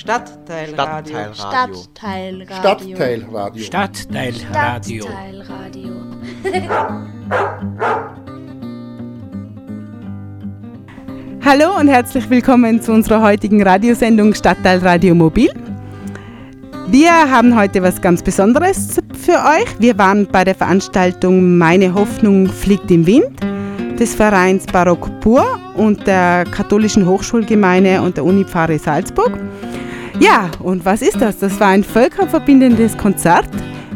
Stadtteilradio. Stadtteilradio. Stadtteilradio. Stadtteilradio. Stadtteilradio. Hallo und herzlich willkommen zu unserer heutigen Radiosendung Stadtteilradio Mobil. Wir haben heute was ganz Besonderes für euch. Wir waren bei der Veranstaltung Meine Hoffnung fliegt im Wind des Vereins Barock Pur und der katholischen Hochschulgemeinde und der Unipfarre Salzburg. Ja, und was ist das? Das war ein völkerverbindendes Konzert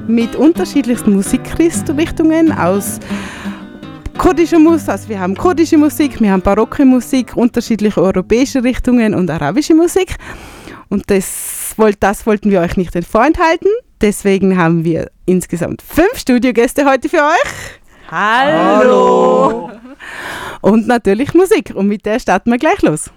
mit unterschiedlichsten Musikrichtungen aus kurdischer Musik, also wir haben kurdische Musik, wir haben barocke Musik, unterschiedliche europäische Richtungen und arabische Musik. Und das, das wollten wir euch nicht vorenthalten. Deswegen haben wir insgesamt fünf Studiogäste heute für euch. Hallo! Und natürlich Musik. Und mit der starten wir gleich los.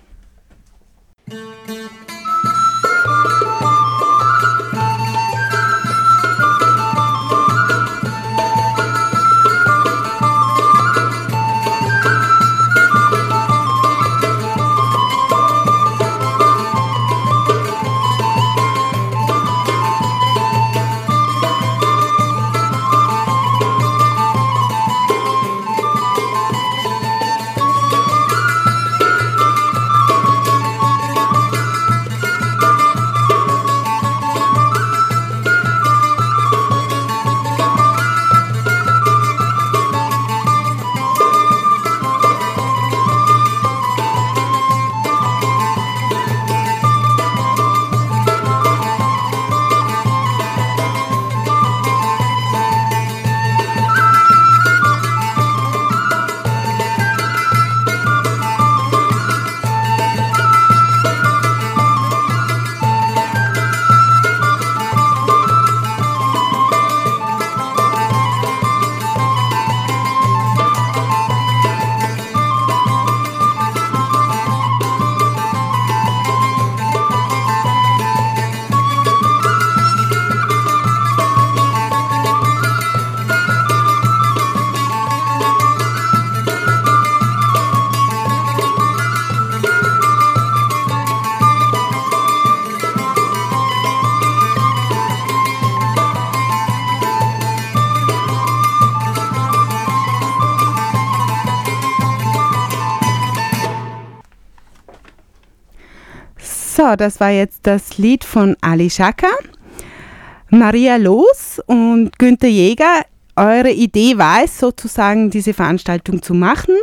Das war jetzt das Lied von Ali Shaka, Maria Los und Günther Jäger. Eure Idee war es sozusagen, diese Veranstaltung zu machen.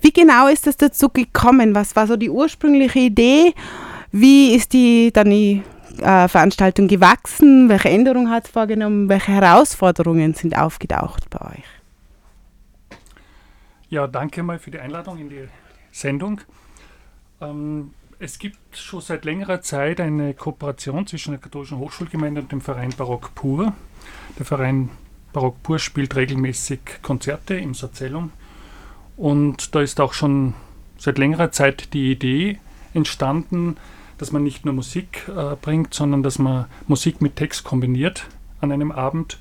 Wie genau ist es dazu gekommen? Was war so die ursprüngliche Idee? Wie ist die dann die äh, Veranstaltung gewachsen? Welche Änderungen hat es vorgenommen? Welche Herausforderungen sind aufgetaucht bei euch? Ja, danke mal für die Einladung in die Sendung. Ähm, es gibt schon seit längerer Zeit eine Kooperation zwischen der katholischen Hochschulgemeinde und dem Verein Barock Pur. Der Verein Barock Pur spielt regelmäßig Konzerte im Sazellum und da ist auch schon seit längerer Zeit die Idee entstanden, dass man nicht nur Musik äh, bringt, sondern dass man Musik mit Text kombiniert an einem Abend.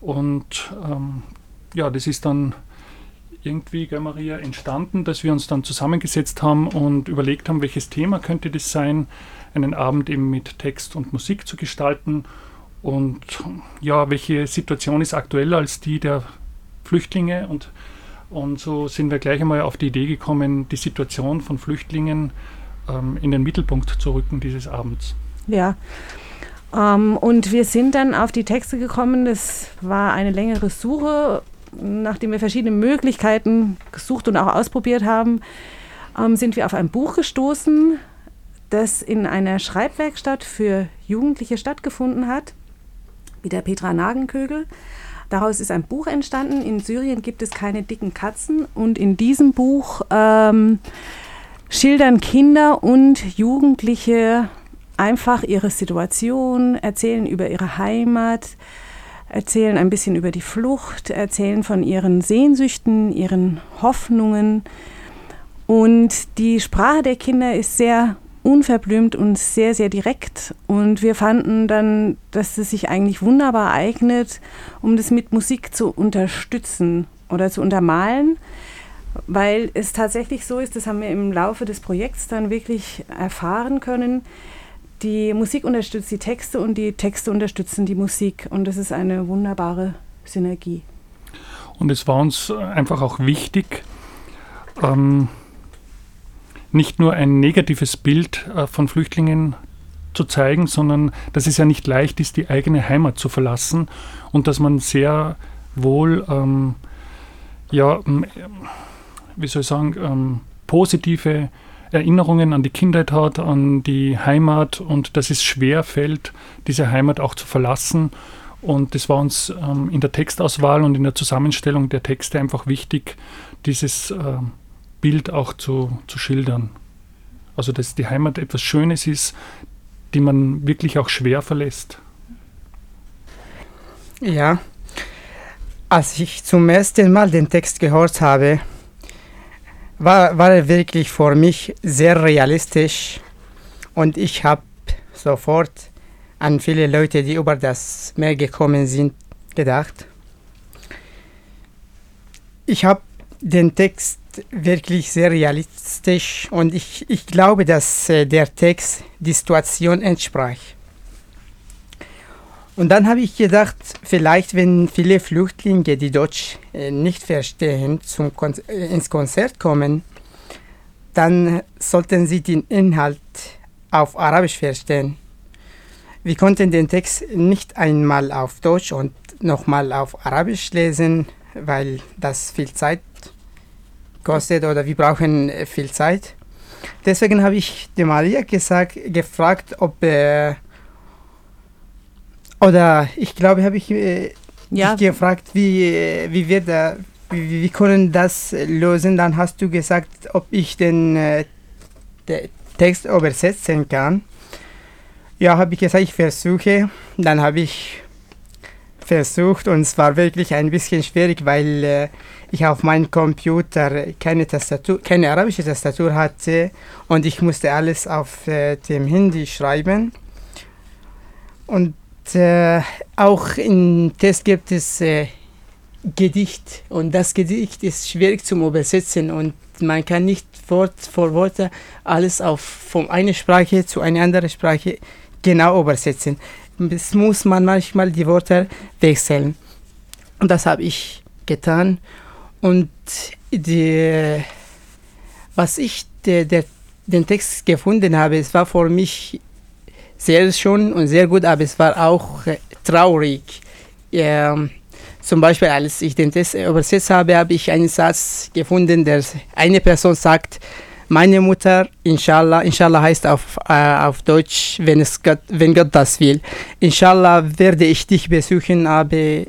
Und ähm, ja, das ist dann irgendwie, gell, Maria, entstanden, dass wir uns dann zusammengesetzt haben und überlegt haben, welches Thema könnte das sein, einen Abend eben mit Text und Musik zu gestalten und ja, welche Situation ist aktueller als die der Flüchtlinge und, und so sind wir gleich einmal auf die Idee gekommen, die Situation von Flüchtlingen ähm, in den Mittelpunkt zu rücken dieses Abends. Ja, ähm, und wir sind dann auf die Texte gekommen. Das war eine längere Suche nachdem wir verschiedene Möglichkeiten gesucht und auch ausprobiert haben, ähm, sind wir auf ein Buch gestoßen, das in einer Schreibwerkstatt für Jugendliche stattgefunden hat, wie der Petra Nagenkögel. Daraus ist ein Buch entstanden. In Syrien gibt es keine dicken Katzen. Und in diesem Buch ähm, schildern Kinder und Jugendliche einfach ihre Situation, erzählen über ihre Heimat, erzählen ein bisschen über die Flucht, erzählen von ihren Sehnsüchten, ihren Hoffnungen. Und die Sprache der Kinder ist sehr unverblümt und sehr, sehr direkt. Und wir fanden dann, dass es sich eigentlich wunderbar eignet, um das mit Musik zu unterstützen oder zu untermalen, weil es tatsächlich so ist, das haben wir im Laufe des Projekts dann wirklich erfahren können, die Musik unterstützt die Texte und die Texte unterstützen die Musik. Und das ist eine wunderbare Synergie. Und es war uns einfach auch wichtig, ähm, nicht nur ein negatives Bild äh, von Flüchtlingen zu zeigen, sondern dass es ja nicht leicht ist, die eigene Heimat zu verlassen und dass man sehr wohl, ähm, ja, wie soll ich sagen, ähm, positive Erinnerungen an die Kindheit hat, an die Heimat und dass es schwer fällt, diese Heimat auch zu verlassen. Und das war uns ähm, in der Textauswahl und in der Zusammenstellung der Texte einfach wichtig, dieses äh, Bild auch zu, zu schildern. Also dass die Heimat etwas Schönes ist, die man wirklich auch schwer verlässt. Ja, als ich zum ersten Mal den Text gehört habe, war, war wirklich für mich sehr realistisch und ich habe sofort an viele Leute, die über das Meer gekommen sind, gedacht. Ich habe den Text wirklich sehr realistisch und ich, ich glaube, dass äh, der Text die Situation entsprach. Und dann habe ich gedacht, vielleicht wenn viele Flüchtlinge, die Deutsch äh, nicht verstehen, zum Kon äh, ins Konzert kommen, dann sollten sie den Inhalt auf Arabisch verstehen. Wir konnten den Text nicht einmal auf Deutsch und nochmal auf Arabisch lesen, weil das viel Zeit kostet oder wir brauchen äh, viel Zeit. Deswegen habe ich die Maria gesagt, gefragt, ob äh, oder ich glaube, habe ich äh, ja. gefragt, wie, äh, wie wir da, wie, wie können das lösen. Dann hast du gesagt, ob ich den, äh, Text übersetzen kann. Ja, habe ich gesagt, ich versuche. Dann habe ich versucht und es war wirklich ein bisschen schwierig, weil äh, ich auf meinem Computer keine Tastatur, keine arabische Tastatur hatte und ich musste alles auf äh, dem Handy schreiben. Und äh, auch im Test gibt es äh, Gedicht und das Gedicht ist schwierig zum Übersetzen und man kann nicht Wort vor Wort alles auf von einer Sprache zu einer anderen Sprache genau übersetzen. Es muss man manchmal die Worte wechseln. Und das habe ich getan. Und die, was ich de, de, den Text gefunden habe, es war für mich sehr schön und sehr gut, aber es war auch äh, traurig. Ähm, zum Beispiel, als ich den Text übersetzt habe, habe ich einen Satz gefunden, der eine Person sagt, meine Mutter, inshallah, inshallah heißt auf, äh, auf Deutsch, wenn, es Gott, wenn Gott das will. Inshallah werde ich dich besuchen, aber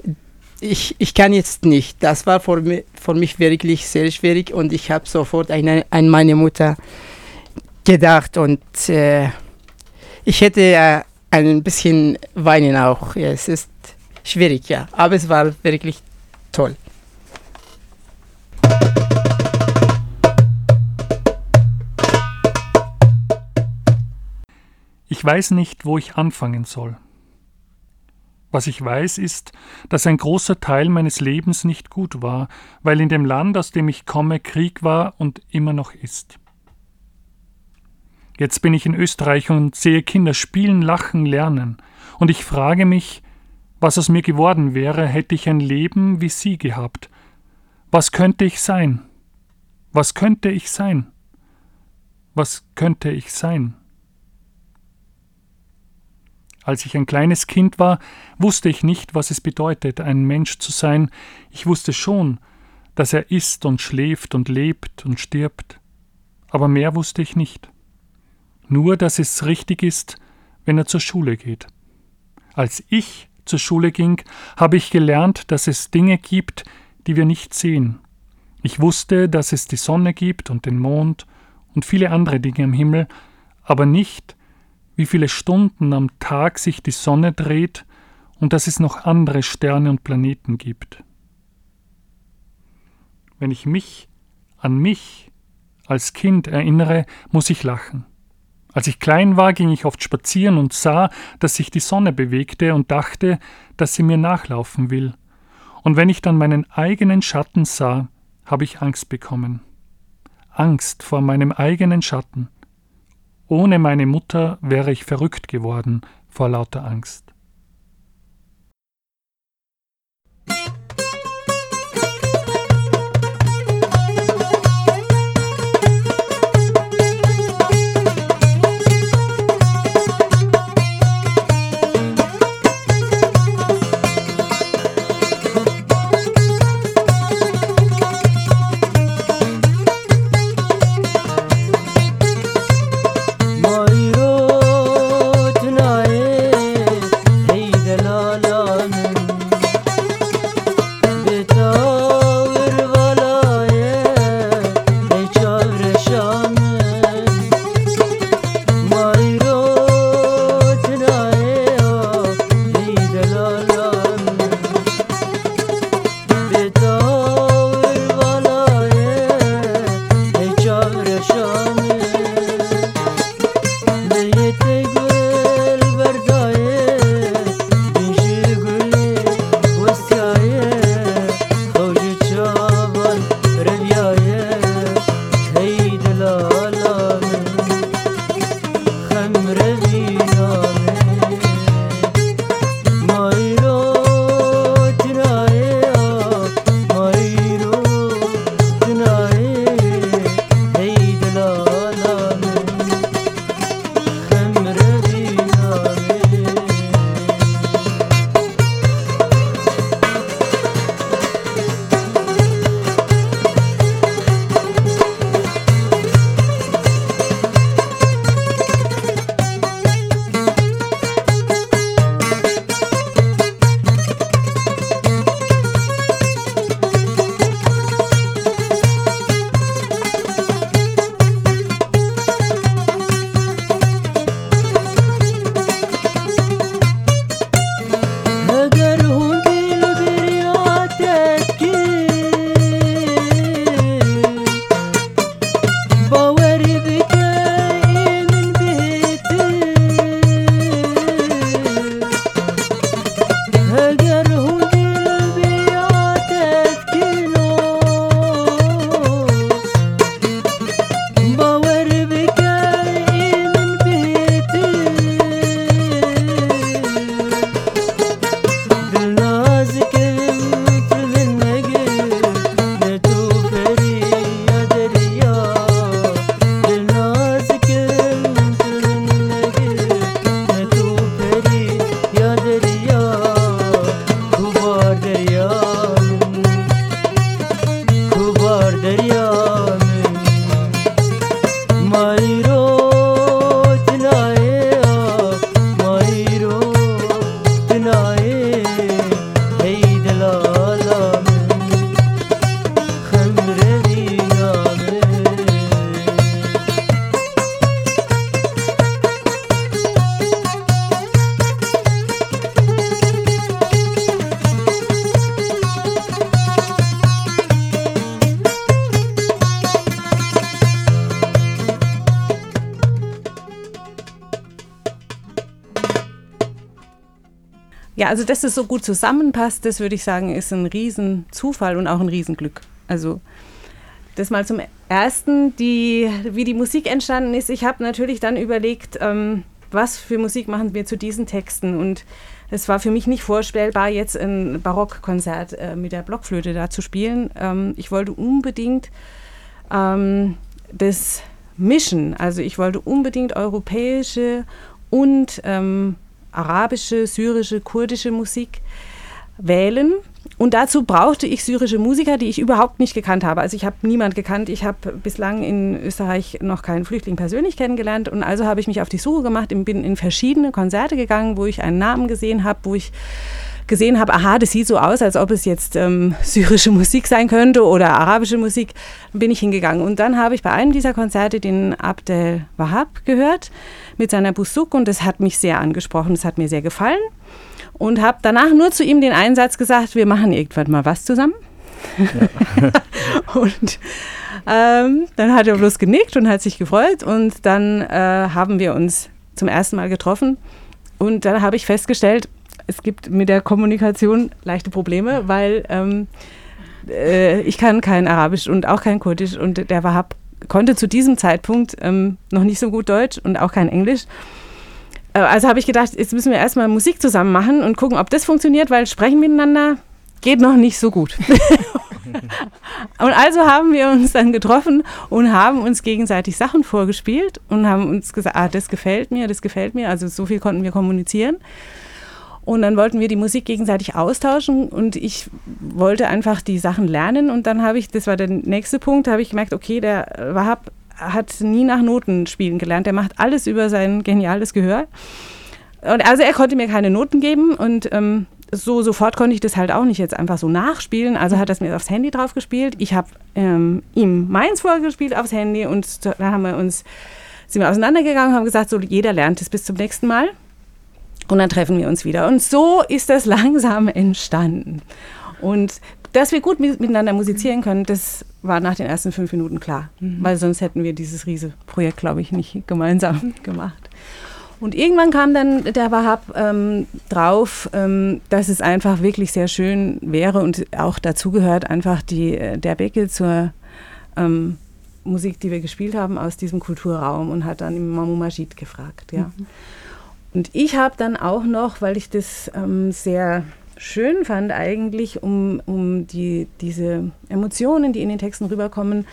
ich, ich kann jetzt nicht. Das war für mich, für mich wirklich sehr schwierig und ich habe sofort an meine Mutter gedacht und äh, ich hätte äh, ein bisschen weinen auch. Ja, es ist schwierig, ja, aber es war wirklich toll. Ich weiß nicht, wo ich anfangen soll. Was ich weiß, ist, dass ein großer Teil meines Lebens nicht gut war, weil in dem Land, aus dem ich komme, Krieg war und immer noch ist. Jetzt bin ich in Österreich und sehe Kinder spielen, lachen, lernen. Und ich frage mich, was aus mir geworden wäre, hätte ich ein Leben wie sie gehabt. Was könnte ich sein? Was könnte ich sein? Was könnte ich sein? Als ich ein kleines Kind war, wusste ich nicht, was es bedeutet, ein Mensch zu sein. Ich wusste schon, dass er isst und schläft und lebt und stirbt. Aber mehr wusste ich nicht nur dass es richtig ist, wenn er zur Schule geht. Als ich zur Schule ging, habe ich gelernt, dass es Dinge gibt, die wir nicht sehen. Ich wusste, dass es die Sonne gibt und den Mond und viele andere Dinge am Himmel, aber nicht, wie viele Stunden am Tag sich die Sonne dreht und dass es noch andere Sterne und Planeten gibt. Wenn ich mich an mich als Kind erinnere, muss ich lachen. Als ich klein war, ging ich oft spazieren und sah, dass sich die Sonne bewegte und dachte, dass sie mir nachlaufen will. Und wenn ich dann meinen eigenen Schatten sah, habe ich Angst bekommen. Angst vor meinem eigenen Schatten. Ohne meine Mutter wäre ich verrückt geworden vor lauter Angst. Ja, also dass es so gut zusammenpasst, das würde ich sagen, ist ein Riesenzufall und auch ein Riesenglück. Also das mal zum Ersten, die, wie die Musik entstanden ist. Ich habe natürlich dann überlegt, ähm, was für Musik machen wir zu diesen Texten und es war für mich nicht vorstellbar, jetzt ein Barockkonzert äh, mit der Blockflöte da zu spielen. Ähm, ich wollte unbedingt ähm, das mischen. Also ich wollte unbedingt europäische und ähm, arabische, syrische, kurdische Musik wählen. Und dazu brauchte ich syrische Musiker, die ich überhaupt nicht gekannt habe. Also ich habe niemand gekannt. Ich habe bislang in Österreich noch keinen Flüchtling persönlich kennengelernt. Und also habe ich mich auf die Suche gemacht und bin in verschiedene Konzerte gegangen, wo ich einen Namen gesehen habe, wo ich gesehen habe, aha, das sieht so aus, als ob es jetzt ähm, syrische Musik sein könnte oder arabische Musik, bin ich hingegangen. Und dann habe ich bei einem dieser Konzerte den Abdel Wahab gehört mit seiner Busuk und das hat mich sehr angesprochen, das hat mir sehr gefallen. Und habe danach nur zu ihm den Einsatz gesagt, wir machen irgendwann mal was zusammen. Ja. und ähm, dann hat er bloß genickt und hat sich gefreut und dann äh, haben wir uns zum ersten Mal getroffen und dann habe ich festgestellt, es gibt mit der Kommunikation leichte Probleme, weil ähm, äh, ich kann kein Arabisch und auch kein Kurdisch und der Wahab konnte zu diesem Zeitpunkt ähm, noch nicht so gut Deutsch und auch kein Englisch. Äh, also habe ich gedacht, jetzt müssen wir erstmal Musik zusammen machen und gucken, ob das funktioniert, weil sprechen miteinander geht noch nicht so gut. und also haben wir uns dann getroffen und haben uns gegenseitig Sachen vorgespielt und haben uns gesagt, ah, das gefällt mir, das gefällt mir. Also so viel konnten wir kommunizieren. Und dann wollten wir die Musik gegenseitig austauschen und ich wollte einfach die Sachen lernen. Und dann habe ich, das war der nächste Punkt, habe ich gemerkt, okay, der Wahab hat nie nach Noten spielen gelernt. Der macht alles über sein geniales Gehör. Und also er konnte mir keine Noten geben und ähm, so sofort konnte ich das halt auch nicht jetzt einfach so nachspielen. Also hat er es mir aufs Handy drauf gespielt. Ich habe ähm, ihm meins vorgespielt aufs Handy und dann haben wir uns sind wir auseinandergegangen, haben gesagt, so jeder lernt es bis zum nächsten Mal. Und dann treffen wir uns wieder. Und so ist das langsam entstanden. Und dass wir gut miteinander musizieren können, das war nach den ersten fünf Minuten klar. Mhm. Weil sonst hätten wir dieses riese Projekt, glaube ich, nicht gemeinsam gemacht. Und irgendwann kam dann der Wahab ähm, drauf, ähm, dass es einfach wirklich sehr schön wäre und auch dazu gehört einfach die, äh, der Becke zur ähm, Musik, die wir gespielt haben aus diesem Kulturraum und hat dann im Mamu Majid gefragt. Ja. Mhm. Und ich habe dann auch noch, weil ich das ähm, sehr schön fand eigentlich, um, um die, diese Emotionen, die in den Texten rüberkommen,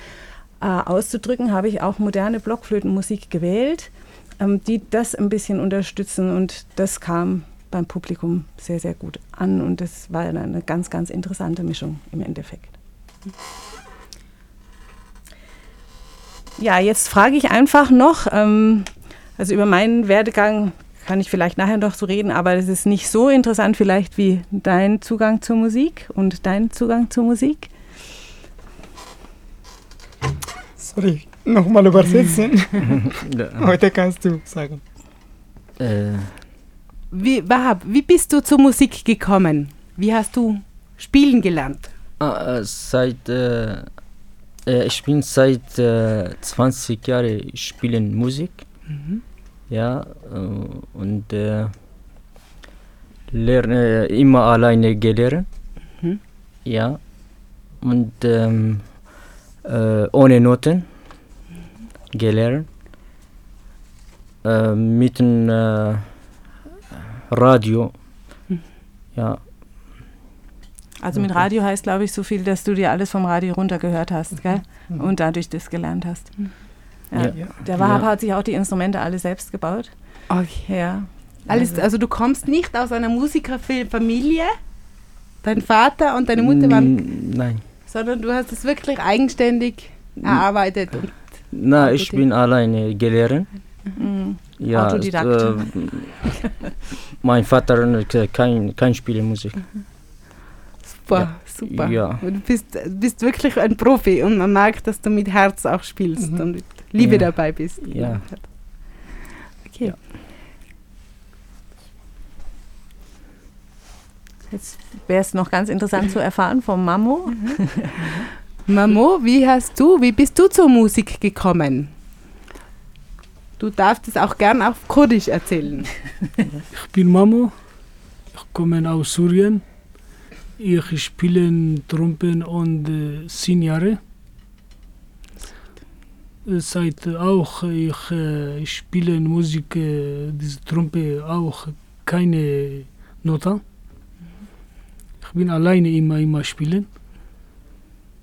äh, auszudrücken, habe ich auch moderne Blockflötenmusik gewählt, ähm, die das ein bisschen unterstützen und das kam beim Publikum sehr, sehr gut an und das war eine ganz, ganz interessante Mischung im Endeffekt. Ja, jetzt frage ich einfach noch, ähm, also über meinen Werdegang kann ich vielleicht nachher noch so reden, aber es ist nicht so interessant vielleicht wie dein Zugang zur Musik und dein Zugang zur Musik. Sorry, nochmal übersetzen. Heute kannst du sagen. Äh. Wie, Wahab, wie bist du zur Musik gekommen? Wie hast du spielen gelernt? Ah, äh, seit äh, äh ich bin seit 20 äh, Jahren spielen Musik. Mhm ja, äh, und äh, lerne immer alleine gelernt, mhm. ja, und ähm, äh, ohne Noten gelernt, äh, mit dem äh, Radio, mhm. ja. Also mit Radio heißt, glaube ich, so viel, dass du dir alles vom Radio runtergehört hast, gell? Mhm. Und dadurch das gelernt hast. Ja. ja. Der Wahab ja. hat sich auch die Instrumente alle selbst gebaut. Okay. Ja. Alles, also, also du kommst nicht aus einer Musikerfamilie, dein Vater und deine Mutter waren. Nein. Sondern du hast es wirklich eigenständig erarbeitet. Nein, ich bin alleine gelernt. Mhm. Ja, Autodidakt. Äh, mein Vater kein, kein Spielmusik. Mhm. Super, ja. super. Ja. Du bist, bist wirklich ein Profi und man merkt, dass du mit Herz auch spielst mhm. und mit Liebe ja. dabei bist. Ja. Okay. Ja. Jetzt wäre es noch ganz interessant zu erfahren vom Mamo. Mamo, wie hast du, wie bist du zur Musik gekommen? Du darfst es auch gern auf Kurdisch erzählen. Ich bin Mamo, ich komme aus Syrien. Ich spiele Trompen und äh, zehn Jahre seit auch ich äh, spiele Musik, äh, diese Trompe auch keine Noten. Ich bin alleine immer, immer spielen.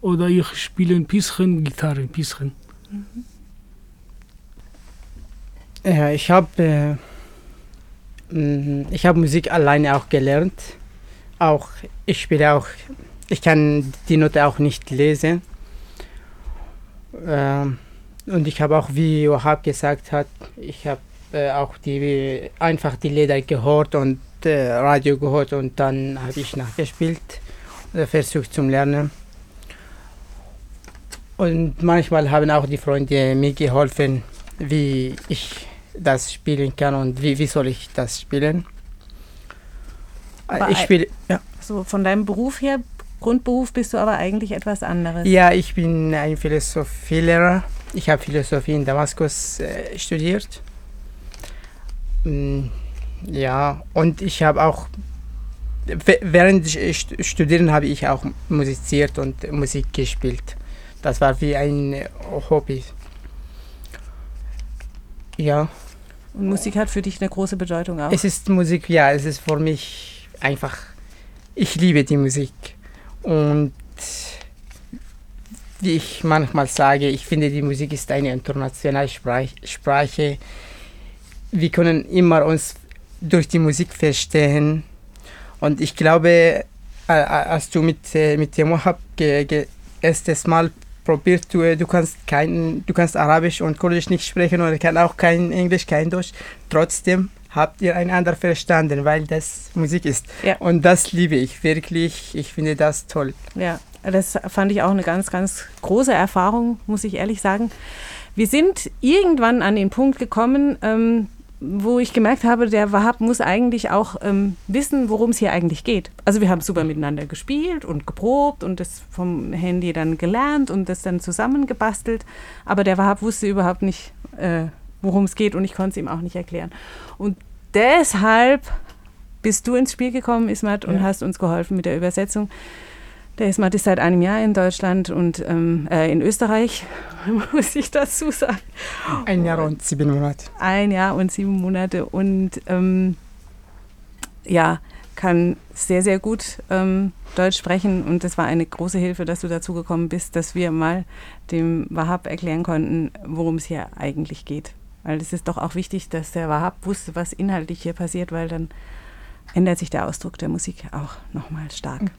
Oder ich spiele ein bisschen Gitarre, ein bisschen. Ja, ich habe äh, mm, ich habe Musik alleine auch gelernt. Auch ich spiele auch, ich kann die Note auch nicht lesen. Ähm, und ich habe auch, wie Wahab gesagt hat, ich habe äh, auch die, einfach die Lieder gehört und äh, Radio gehört und dann habe ich nachgespielt oder versucht zu lernen. Und manchmal haben auch die Freunde mir geholfen, wie ich das spielen kann und wie, wie soll ich das spielen. Aber ich spiele, ja. So von deinem Beruf her, Grundberuf bist du aber eigentlich etwas anderes. Ja, ich bin ein Philosophielehrer. Ich habe Philosophie in Damaskus äh, studiert. Mm, ja, und ich habe auch, während ich studieren habe ich auch musiziert und Musik gespielt. das war wie ein Hobby. Ja. Und Musik hat für dich eine große Bedeutung auch? Es ist Musik, ja, es ist für mich einfach, ich liebe die Musik. Und wie ich manchmal sage, ich finde, die Musik ist eine internationale Sprache. Wir können immer uns durch die Musik verstehen. Und ich glaube, als du mit, äh, mit dem Wahab erstes Mal probiert, du, äh, du, kannst kein, du kannst Arabisch und Kurdisch nicht sprechen oder kann auch kein Englisch, kein Deutsch. Trotzdem habt ihr einander verstanden, weil das Musik ist. Ja. Und das liebe ich wirklich. Ich finde das toll. Ja, das fand ich auch eine ganz, ganz große Erfahrung, muss ich ehrlich sagen. Wir sind irgendwann an den Punkt gekommen, ähm, wo ich gemerkt habe, der Wahab muss eigentlich auch ähm, wissen, worum es hier eigentlich geht. Also wir haben super miteinander gespielt und geprobt und das vom Handy dann gelernt und das dann zusammengebastelt. Aber der Wahab wusste überhaupt nicht, äh, worum es geht und ich konnte es ihm auch nicht erklären. Und deshalb bist du ins Spiel gekommen, Ismat, und ja. hast uns geholfen mit der Übersetzung. Der Ismat ist seit einem Jahr in Deutschland und ähm, äh, in Österreich, muss ich dazu sagen. Ein Jahr und sieben Monate. Ein Jahr und sieben Monate und ähm, ja, kann sehr, sehr gut ähm, Deutsch sprechen und das war eine große Hilfe, dass du dazu gekommen bist, dass wir mal dem Wahab erklären konnten, worum es hier eigentlich geht. Weil es ist doch auch wichtig, dass der Wahab wusste, was inhaltlich hier passiert, weil dann ändert sich der Ausdruck der Musik auch nochmal stark.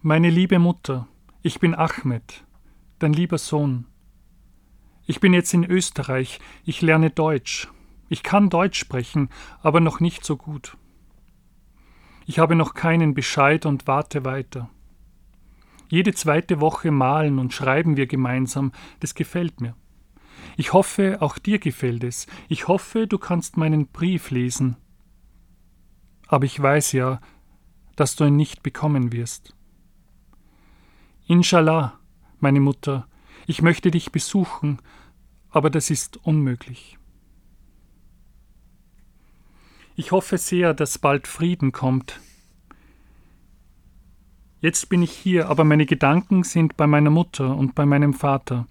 Meine liebe Mutter, ich bin Ahmed, dein lieber Sohn. Ich bin jetzt in Österreich, ich lerne Deutsch. Ich kann Deutsch sprechen, aber noch nicht so gut. Ich habe noch keinen Bescheid und warte weiter. Jede zweite Woche malen und schreiben wir gemeinsam, das gefällt mir. Ich hoffe, auch dir gefällt es. Ich hoffe, du kannst meinen Brief lesen. Aber ich weiß ja, dass du ihn nicht bekommen wirst. Inshallah, meine Mutter, ich möchte dich besuchen, aber das ist unmöglich. Ich hoffe sehr, dass bald Frieden kommt. Jetzt bin ich hier, aber meine Gedanken sind bei meiner Mutter und bei meinem Vater.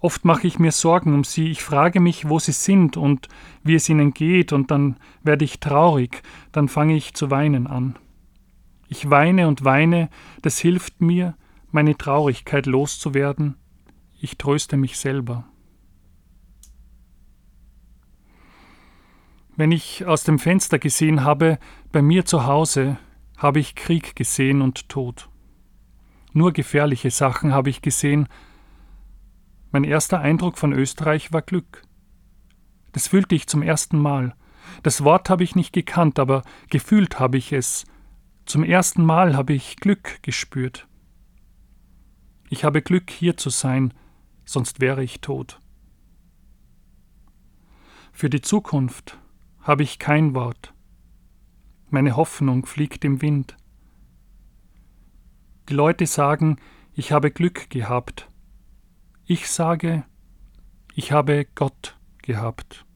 Oft mache ich mir Sorgen um sie, ich frage mich, wo sie sind und wie es ihnen geht, und dann werde ich traurig, dann fange ich zu weinen an. Ich weine und weine, das hilft mir, meine Traurigkeit loszuwerden, ich tröste mich selber. Wenn ich aus dem Fenster gesehen habe, bei mir zu Hause, habe ich Krieg gesehen und Tod. Nur gefährliche Sachen habe ich gesehen. Mein erster Eindruck von Österreich war Glück. Das fühlte ich zum ersten Mal. Das Wort habe ich nicht gekannt, aber gefühlt habe ich es. Zum ersten Mal habe ich Glück gespürt. Ich habe Glück, hier zu sein, sonst wäre ich tot. Für die Zukunft habe ich kein Wort. Meine Hoffnung fliegt im Wind. Die Leute sagen, ich habe Glück gehabt. Ich sage, ich habe Gott gehabt.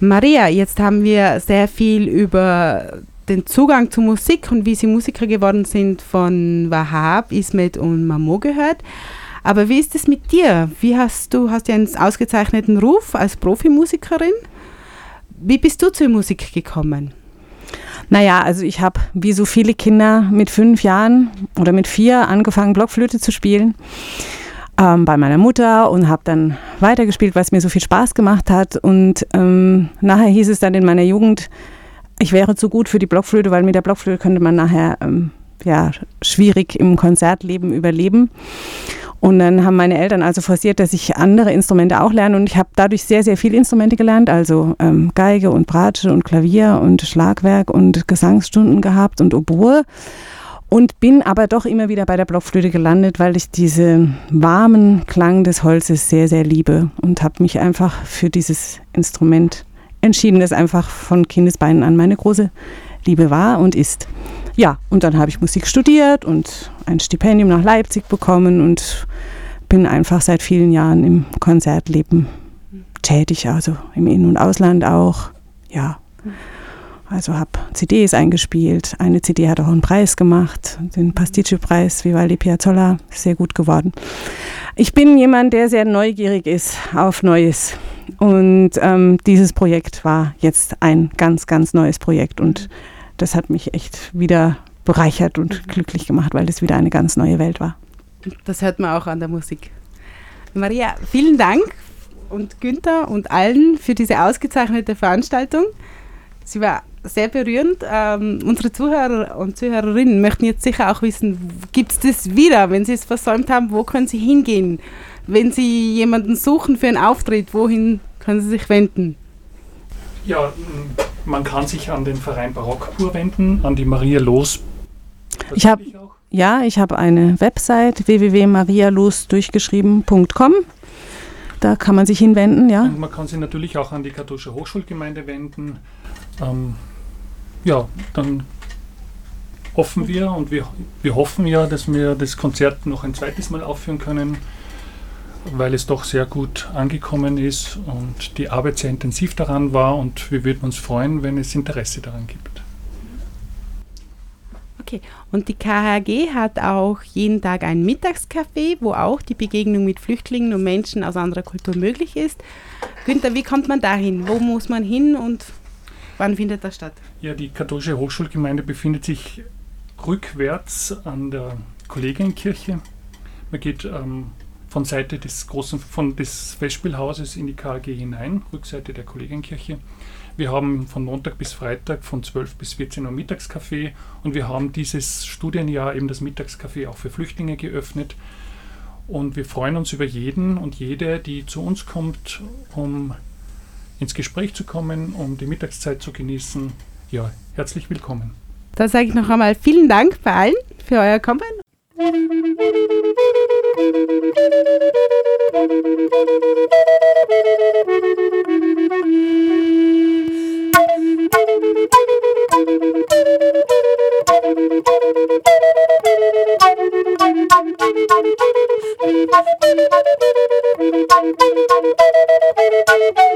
Maria, jetzt haben wir sehr viel über den Zugang zur Musik und wie Sie Musiker geworden sind von Wahab, Ismet und Mamo gehört. Aber wie ist es mit dir? Wie hast du hast ja einen ausgezeichneten Ruf als Profimusikerin? Wie bist du zur Musik gekommen? Naja, also ich habe wie so viele Kinder mit fünf Jahren oder mit vier angefangen, Blockflöte zu spielen ähm, bei meiner Mutter und habe dann weitergespielt, weil es mir so viel Spaß gemacht hat. Und ähm, nachher hieß es dann in meiner Jugend, ich wäre zu gut für die Blockflöte, weil mit der Blockflöte könnte man nachher ähm, ja, schwierig im Konzertleben überleben. Und dann haben meine Eltern also forciert, dass ich andere Instrumente auch lerne. Und ich habe dadurch sehr, sehr viele Instrumente gelernt. Also ähm, Geige und Bratsche und Klavier und Schlagwerk und Gesangsstunden gehabt und Oboe. Und bin aber doch immer wieder bei der Blockflöte gelandet, weil ich diesen warmen Klang des Holzes sehr, sehr liebe. Und habe mich einfach für dieses Instrument entschieden, das einfach von Kindesbeinen an meine große Liebe war und ist. Ja, und dann habe ich Musik studiert und ein Stipendium nach Leipzig bekommen und bin einfach seit vielen Jahren im Konzertleben tätig, also im In- und Ausland auch. Ja, also habe CDs eingespielt. Eine CD hat auch einen Preis gemacht, den Pastiche-Preis Vivaldi Piazzolla, sehr gut geworden. Ich bin jemand, der sehr neugierig ist auf Neues. Und ähm, dieses Projekt war jetzt ein ganz, ganz neues Projekt und das hat mich echt wieder bereichert und mhm. glücklich gemacht, weil es wieder eine ganz neue Welt war. Das hört man auch an der Musik. Maria, vielen Dank und Günther und allen für diese ausgezeichnete Veranstaltung. Sie war sehr berührend. Ähm, unsere Zuhörer und Zuhörerinnen möchten jetzt sicher auch wissen, gibt es das wieder, wenn sie es versäumt haben, wo können sie hingehen? Wenn sie jemanden suchen für einen Auftritt, wohin können sie sich wenden? Ja, man kann sich an den Verein Barockpur wenden, an die Maria Los. Ich habe ja, ich habe eine Website www.marialos durchgeschrieben.com. Da kann man sich hinwenden, ja. Und man kann sich natürlich auch an die katholische Hochschulgemeinde wenden. Ähm, ja, dann hoffen wir und wir, wir hoffen ja, dass wir das Konzert noch ein zweites Mal aufführen können weil es doch sehr gut angekommen ist und die Arbeit sehr intensiv daran war und wir würden uns freuen, wenn es Interesse daran gibt. Okay, und die KHG hat auch jeden Tag ein Mittagscafé, wo auch die Begegnung mit Flüchtlingen und Menschen aus anderer Kultur möglich ist. Günther, wie kommt man dahin? Wo muss man hin und wann findet das statt? Ja, die katholische Hochschulgemeinde befindet sich rückwärts an der Kollegienkirche. Man geht ähm, von Seite des großen, von des Festspielhauses in die KG hinein, Rückseite der Kollegienkirche. Wir haben von Montag bis Freitag von 12 bis 14 Uhr Mittagskaffee und wir haben dieses Studienjahr eben das Mittagskaffee auch für Flüchtlinge geöffnet. Und wir freuen uns über jeden und jede, die zu uns kommt, um ins Gespräch zu kommen, um die Mittagszeit zu genießen. Ja, herzlich willkommen. Da sage ich noch einmal vielen Dank bei allen für euer Kommen.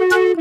Thank you.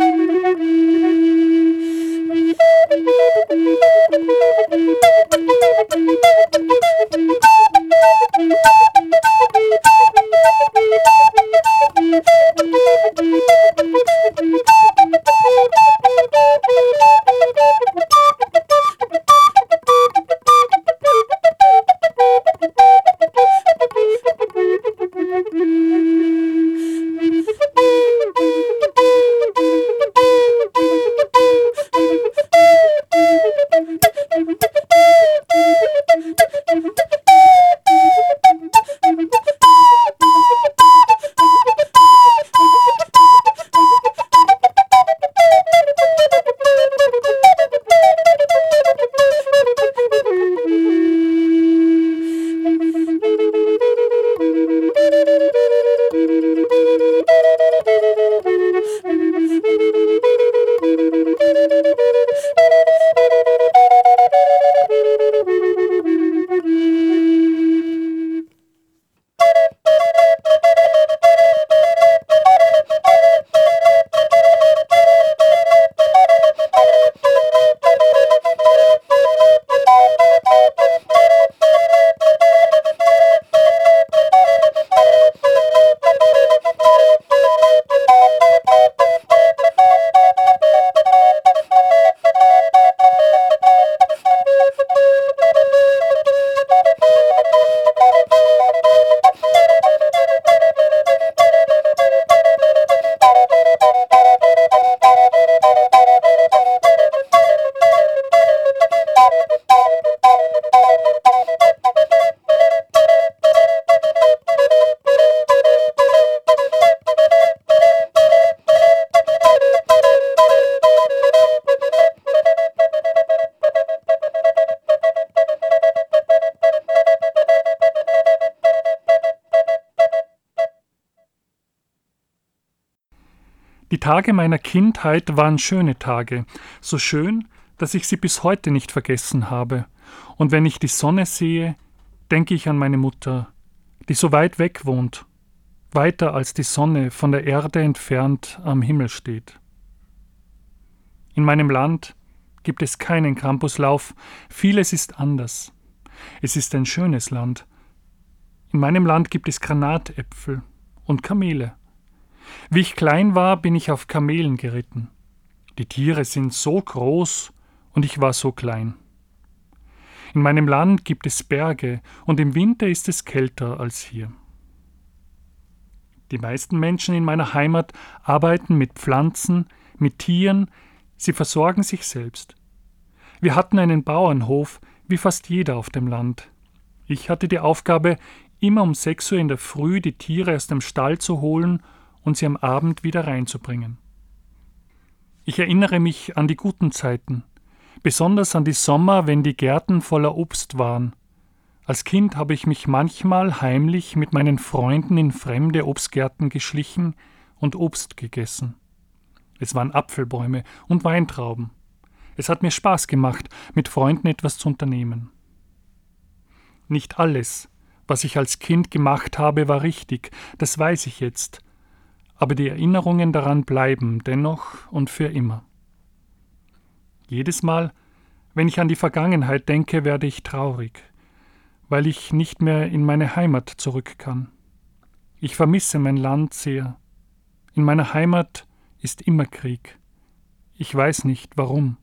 Tage meiner Kindheit waren schöne Tage, so schön, dass ich sie bis heute nicht vergessen habe. Und wenn ich die Sonne sehe, denke ich an meine Mutter, die so weit weg wohnt, weiter als die Sonne von der Erde entfernt am Himmel steht. In meinem Land gibt es keinen Krampuslauf, vieles ist anders. Es ist ein schönes Land. In meinem Land gibt es Granatäpfel und Kamele. Wie ich klein war, bin ich auf Kamelen geritten. Die Tiere sind so groß und ich war so klein. In meinem Land gibt es Berge und im Winter ist es kälter als hier. Die meisten Menschen in meiner Heimat arbeiten mit Pflanzen, mit Tieren, sie versorgen sich selbst. Wir hatten einen Bauernhof, wie fast jeder auf dem Land. Ich hatte die Aufgabe, immer um sechs Uhr in der Früh die Tiere aus dem Stall zu holen und sie am Abend wieder reinzubringen. Ich erinnere mich an die guten Zeiten, besonders an die Sommer, wenn die Gärten voller Obst waren. Als Kind habe ich mich manchmal heimlich mit meinen Freunden in fremde Obstgärten geschlichen und Obst gegessen. Es waren Apfelbäume und Weintrauben. Es hat mir Spaß gemacht, mit Freunden etwas zu unternehmen. Nicht alles, was ich als Kind gemacht habe, war richtig, das weiß ich jetzt, aber die Erinnerungen daran bleiben dennoch und für immer. Jedes Mal, wenn ich an die Vergangenheit denke, werde ich traurig, weil ich nicht mehr in meine Heimat zurück kann. Ich vermisse mein Land sehr. In meiner Heimat ist immer Krieg. Ich weiß nicht warum.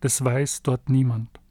Das weiß dort niemand.